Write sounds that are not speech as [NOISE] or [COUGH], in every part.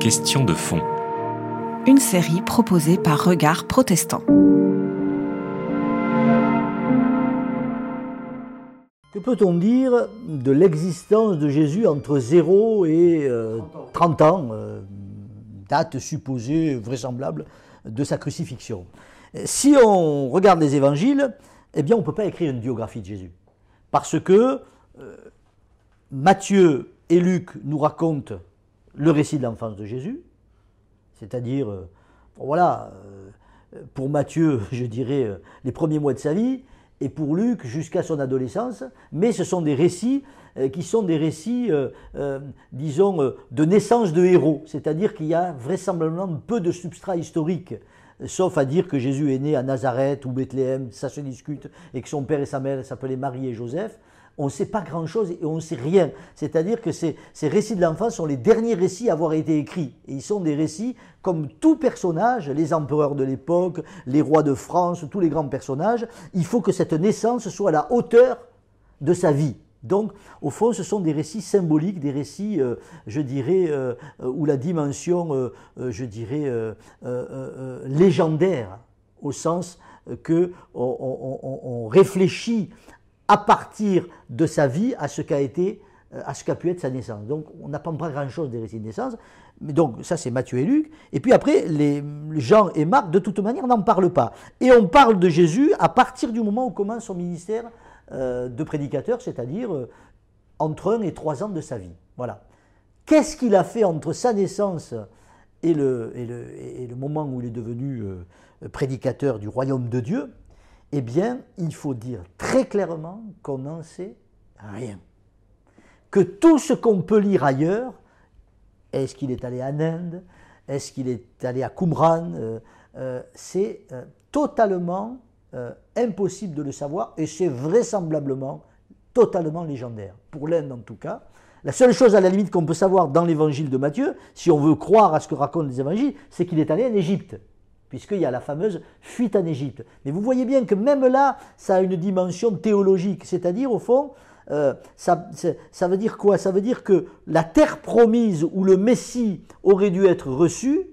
Question de fond. Une série proposée par Regard Protestant. Que peut-on dire de l'existence de Jésus entre 0 et euh, 30 ans, euh, date supposée vraisemblable de sa crucifixion? Si on regarde les évangiles, eh bien on ne peut pas écrire une biographie de Jésus. Parce que euh, Matthieu et Luc nous racontent le récit de l'enfance de Jésus, c'est-à-dire, euh, voilà, euh, pour Matthieu, [LAUGHS] je dirais, euh, les premiers mois de sa vie, et pour Luc jusqu'à son adolescence, mais ce sont des récits qui sont des récits, disons, de naissance de héros, c'est-à-dire qu'il y a vraisemblablement peu de substrat historique, sauf à dire que Jésus est né à Nazareth ou Bethléem, ça se discute, et que son père et sa mère s'appelaient Marie et Joseph. On ne sait pas grand-chose et on ne sait rien. C'est-à-dire que ces, récits de l'enfance sont les derniers récits à avoir été écrits. Et ils sont des récits comme tout personnage, les empereurs de l'époque, les rois de France, tous les grands personnages. Il faut que cette naissance soit à la hauteur de sa vie. Donc, au fond, ce sont des récits symboliques, des récits, euh, je dirais, euh, euh, où la dimension, je dirais, légendaire, au sens que on réfléchit à partir de sa vie à ce qu'a été, euh, à ce qu'a pu être sa naissance. Donc, on n'apprend pas grand-chose des récits de naissance. Mais donc, ça, c'est Matthieu et Luc. Et puis après, les Jean et Marc, de toute manière, n'en parlent pas. Et on parle de Jésus à partir du moment où commence son ministère euh, de prédicateur, c'est-à-dire euh, entre un et trois ans de sa vie. Voilà. Qu'est-ce qu'il a fait entre sa naissance et le, moment où il est devenu prédicateur du royaume de Dieu? Eh bien, il faut dire très clairement qu'on n'en sait rien. Que tout ce qu'on peut lire ailleurs, est-ce qu'il est allé en Inde Est-ce qu'il est allé à Qumran Euh, euh, C'est euh, totalement impossible de le savoir et c'est vraisemblablement totalement légendaire. Pour l'Inde en tout cas. La seule chose à la limite qu'on peut savoir dans l'évangile de Matthieu, si on veut croire à ce que racontent les évangiles, c'est qu'il est allé en Égypte, puisqu'il y a la fameuse fuite en Égypte. Mais vous voyez bien que même là, ça a une dimension théologique, c'est-à-dire au fond, euh, ça, ça veut dire quoi? Ça veut dire que la terre promise où le Messie aurait dû être reçu,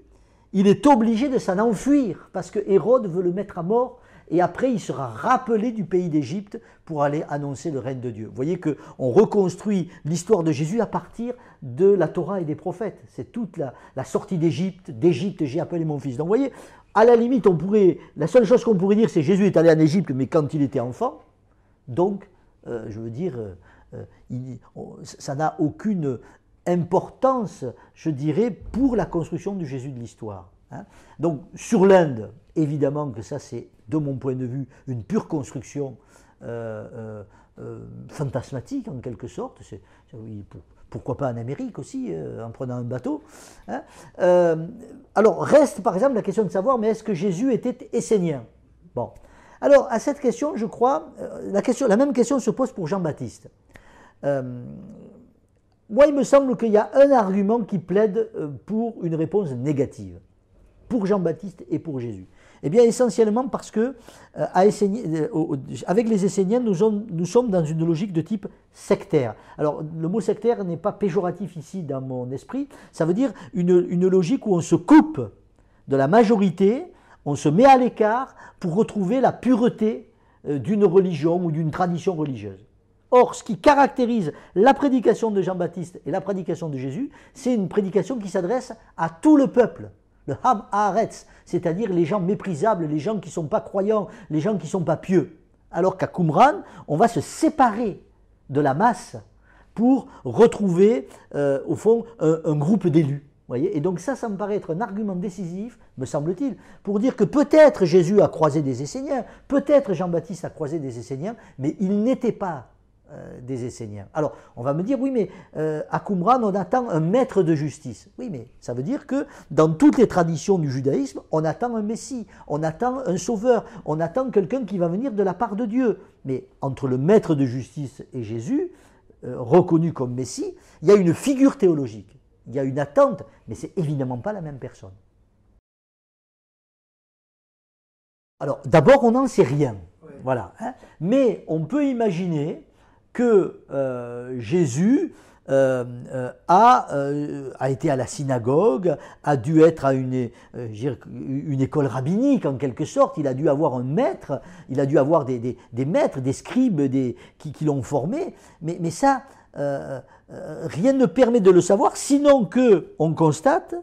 il est obligé de s'en enfuir, parce que Hérode veut le mettre à mort, et après il sera rappelé du pays d'Égypte pour aller annoncer le règne de Dieu. Vous voyez qu'on reconstruit l'histoire de Jésus à partir de la Torah et des prophètes. C'est toute la, sortie d'Égypte, d'Égypte j'ai appelé mon fils. Donc vous voyez, à la limite, on pourrait, la seule chose qu'on pourrait dire, c'est Jésus est allé en Égypte, mais quand il était enfant, donc, euh, je veux dire, euh, euh, on- ça n'a aucune importance, je dirais, pour la construction du Jésus de l'histoire. hein. Donc, sur l'Inde, évidemment que ça, c'est, de mon point de vue, une pure construction euh, euh, euh, fantasmatique, en quelque sorte. Pourquoi pas en Amérique aussi, en prenant un bateau. hein. Alors, reste par exemple la question de savoir, mais est-ce que Jésus était essénien? Bon. Alors, à cette question, je crois, la, même question se pose pour Jean-Baptiste. Moi, il me semble qu'il y a un argument qui plaide pour une réponse négative, pour Jean-Baptiste et pour Jésus. Eh bien, essentiellement parce que, euh, euh, avec les Esséniens, nous, sommes- nous sommes dans une logique de type sectaire. Alors, le mot sectaire n'est pas péjoratif ici dans mon esprit, ça veut dire une, une logique où on se coupe de la majorité, on se met à l'écart pour retrouver la pureté euh, d'une religion ou d'une tradition religieuse. Or, ce qui caractérise la prédication de Jean-Baptiste et la prédication de Jésus, c'est une prédication qui s'adresse à tout le peuple, le Ham Haaretz, c'est-à-dire les gens méprisables, les gens qui ne sont pas croyants, les gens qui ne sont pas pieux. Alors qu'à Qumran, on va se séparer de la masse pour retrouver, euh, au fond, un, groupe d'élus. Et donc ça, ça me paraît être un argument décisif, me semble-t-il, pour dire que peut-être Jésus a croisé des Esséniens, peut-être Jean-Baptiste a croisé des Esséniens, mais ils n'étaient pas euh, des Esséniens. Alors, on va me dire, oui, mais euh, à Qumran, on attend un maître de justice. Oui, mais ça veut dire que dans toutes les traditions du judaïsme, on attend un Messie, on attend un sauveur, on attend quelqu'un qui va venir de la part de Dieu. Mais entre le maître de justice et Jésus, euh, reconnu comme Messie, il y a une figure théologique, il y a une attente, mais c'est évidemment pas la même personne. Alors, d'abord, on n'en sait rien. Voilà. hein. Mais on peut imaginer que euh, Jésus euh, euh, a, été à la synagogue, a dû être à une, école rabbinique en quelque sorte, il a dû avoir un maître, il a dû avoir des, maîtres, des scribes qui, l'ont formé, mais, ça, rien ne permet de le savoir, sinon que on constate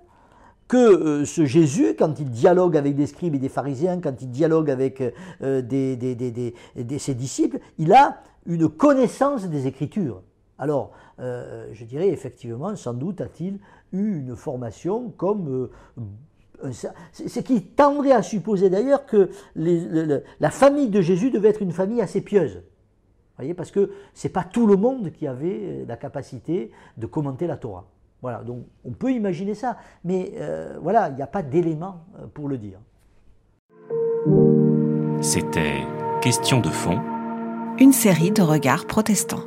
que ce Jésus, quand il dialogue avec des scribes et des pharisiens, quand il dialogue avec ses disciples, il a une connaissance des Écritures. Alors, euh, je dirais effectivement, sans doute a-t-il eu une formation comme... Euh, ce qui tendrait à supposer d'ailleurs que la famille de Jésus devait être une famille assez pieuse. Voyez, parce que ce n'est pas tout le monde qui avait la capacité de commenter la Torah. Voilà, donc on peut imaginer ça, mais euh, voilà, il n'y a pas d'éléments pour le dire. C'était Question de fond une série de regards protestants.